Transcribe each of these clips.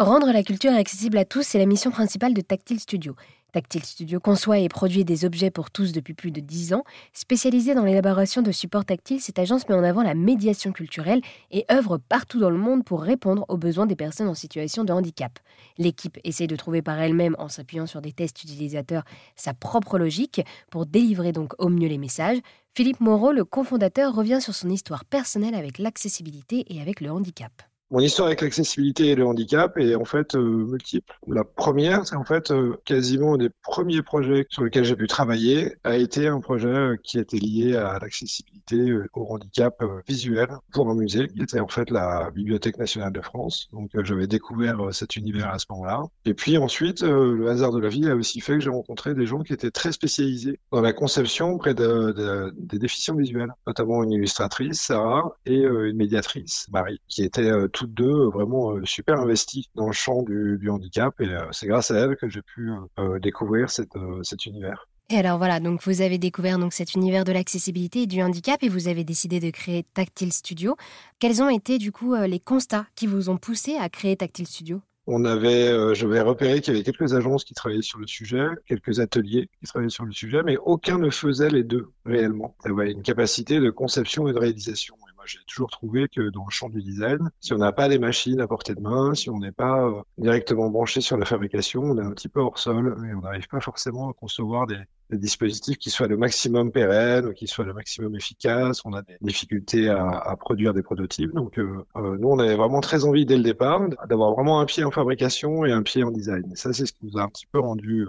Rendre la culture accessible à tous, c'est la mission principale de Tactile Studio. Tactile Studio conçoit et produit des objets pour tous depuis plus de 10 ans. Spécialisée dans l'élaboration de supports tactiles, cette agence met en avant la médiation culturelle et œuvre partout dans le monde pour répondre aux besoins des personnes en situation de handicap. L'équipe essaie de trouver par elle-même, en s'appuyant sur des tests utilisateurs, sa propre logique pour délivrer donc au mieux les messages. Philippe Moreau, le cofondateur, revient sur son histoire personnelle avec l'accessibilité et avec le handicap. Mon histoire avec l'accessibilité et le handicap est en fait euh, multiple. La première, c'est en fait euh, quasiment des premiers projets sur lesquels j'ai pu travailler a été un projet euh, qui était lié à l'accessibilité au handicap visuel pour un musée qui était en fait la Bibliothèque nationale de France. Donc j'avais découvert cet univers à ce moment-là. Et puis ensuite, le hasard de la vie a aussi fait que j'ai rencontré des gens qui étaient très spécialisés dans la conception près de, de, des déficients visuels, notamment une illustratrice, Sarah, et une médiatrice, Marie, qui étaient toutes deux euh, vraiment euh, super investies dans le champ du, handicap et euh, c'est grâce à elles que j'ai pu découvrir cet univers. Et alors voilà, donc vous avez découvert donc cet univers de l'accessibilité et du handicap et vous avez décidé de créer Tactile Studio. Quels ont été du coup les constats qui vous ont poussé à créer Tactile Studio? On avait, je vais repérer qu'il y avait quelques agences qui travaillaient sur le sujet, quelques ateliers qui travaillaient sur le sujet, mais aucun ne faisait les deux réellement. Il y avait une capacité de conception et de réalisation j'ai toujours trouvé que dans le champ du design, si on n'a pas les machines à portée de main, si on n'est pas euh, directement branché sur la fabrication, on est un petit peu hors sol et on n'arrive pas forcément à concevoir des, dispositifs qui soient le maximum pérennes ou qui soient le maximum efficaces. On a des difficultés à, produire des prototypes. Donc, euh, euh, nous, on avait vraiment très envie dès le départ d'avoir vraiment un pied en fabrication et un pied en design. Et ça, c'est ce qui nous a un petit peu rendu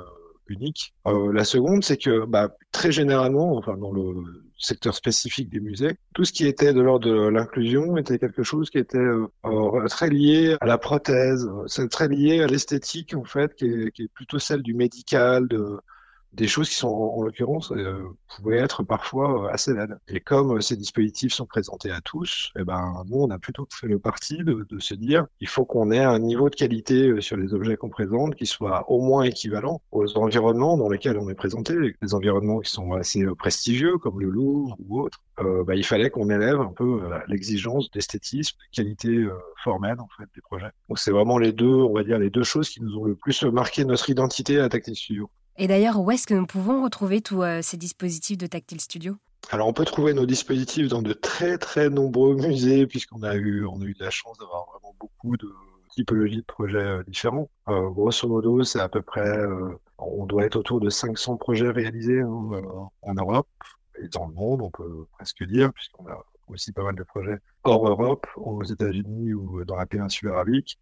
unique. la seconde, c'est que bah, très généralement, enfin dans le secteur spécifique des musées. Tout ce qui était de l'ordre de l'inclusion était quelque chose qui était euh, euh, très lié à la prothèse, c'est très lié à l'esthétique en fait, qui est, qui est, plutôt celle du médical, de, des choses qui sont en, l'occurrence euh, pouvaient être parfois euh, assez laides. Et comme euh, ces dispositifs sont présentés à tous, eh ben nous on a plutôt fait le parti de, de se dire il faut qu'on ait un niveau de qualité sur les objets qu'on présente qui soit au moins équivalent aux environnements dans lesquels on est présenté, les environnements qui sont assez prestigieux comme le Louvre ou autres. Euh, bah, il fallait qu'on élève un peu l'exigence d'esthétisme, de qualité formelle en fait des projets. Donc c'est vraiment les deux, on va dire les deux choses qui nous ont le plus marqué notre identité à Tactile Studio. Et d'ailleurs, où est-ce que nous pouvons retrouver tous euh, ces dispositifs de Tactile Studio? Alors, on peut trouver nos dispositifs dans de très très nombreux musées, puisqu'on a eu, on a eu de la chance d'avoir vraiment beaucoup de typologies de projets euh, différents. Euh, grosso modo, c'est à peu près, on doit être autour de 500 projets réalisés hein, en Europe et dans le monde, on peut presque dire, puisqu'on a aussi pas mal de projets hors Europe, aux États-Unis ou dans la péninsule arabique.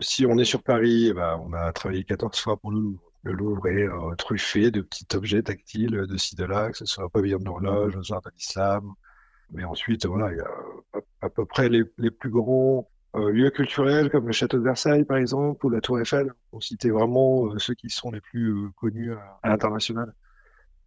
Si on est sur Paris, eh ben, on a travaillé 14 fois pour Louvre. Le Louvre est euh, truffé de petits objets tactiles de ci, de là, que ce soit un pavillon d'horloge, un jardin d'islam. Mais ensuite, voilà, il y a à, peu près les, plus grands euh, lieux culturels comme le château de Versailles, par exemple, ou la Tour Eiffel. On citait vraiment euh, ceux qui sont les plus connus à l'international.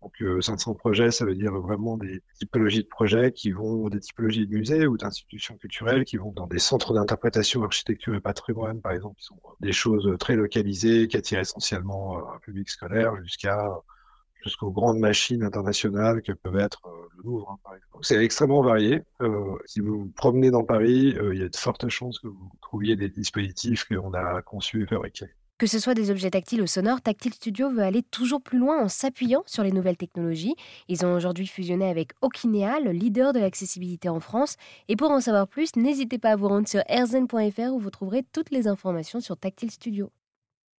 Donc 500 euh, projets, ça veut dire vraiment des typologies de projets qui vont, des typologies de musées ou d'institutions culturelles qui vont dans des centres d'interprétation architecture et patrimoine, par exemple, qui sont des choses très localisées, qui attirent essentiellement euh, un public scolaire jusqu'à jusqu'aux grandes machines internationales que peuvent être euh, le Louvre, hein. C'est extrêmement varié. si vous vous promenez dans Paris, il y a de fortes chances que vous trouviez des dispositifs qu'on a conçus et fabriqués. Que ce soit des objets tactiles ou sonores, Tactile Studio veut aller toujours plus loin en s'appuyant sur les nouvelles technologies. Ils ont aujourd'hui fusionné avec Okinea, le leader de l'accessibilité en France. Et pour en savoir plus, n'hésitez pas à vous rendre sur erzen.fr où vous trouverez toutes les informations sur Tactile Studio.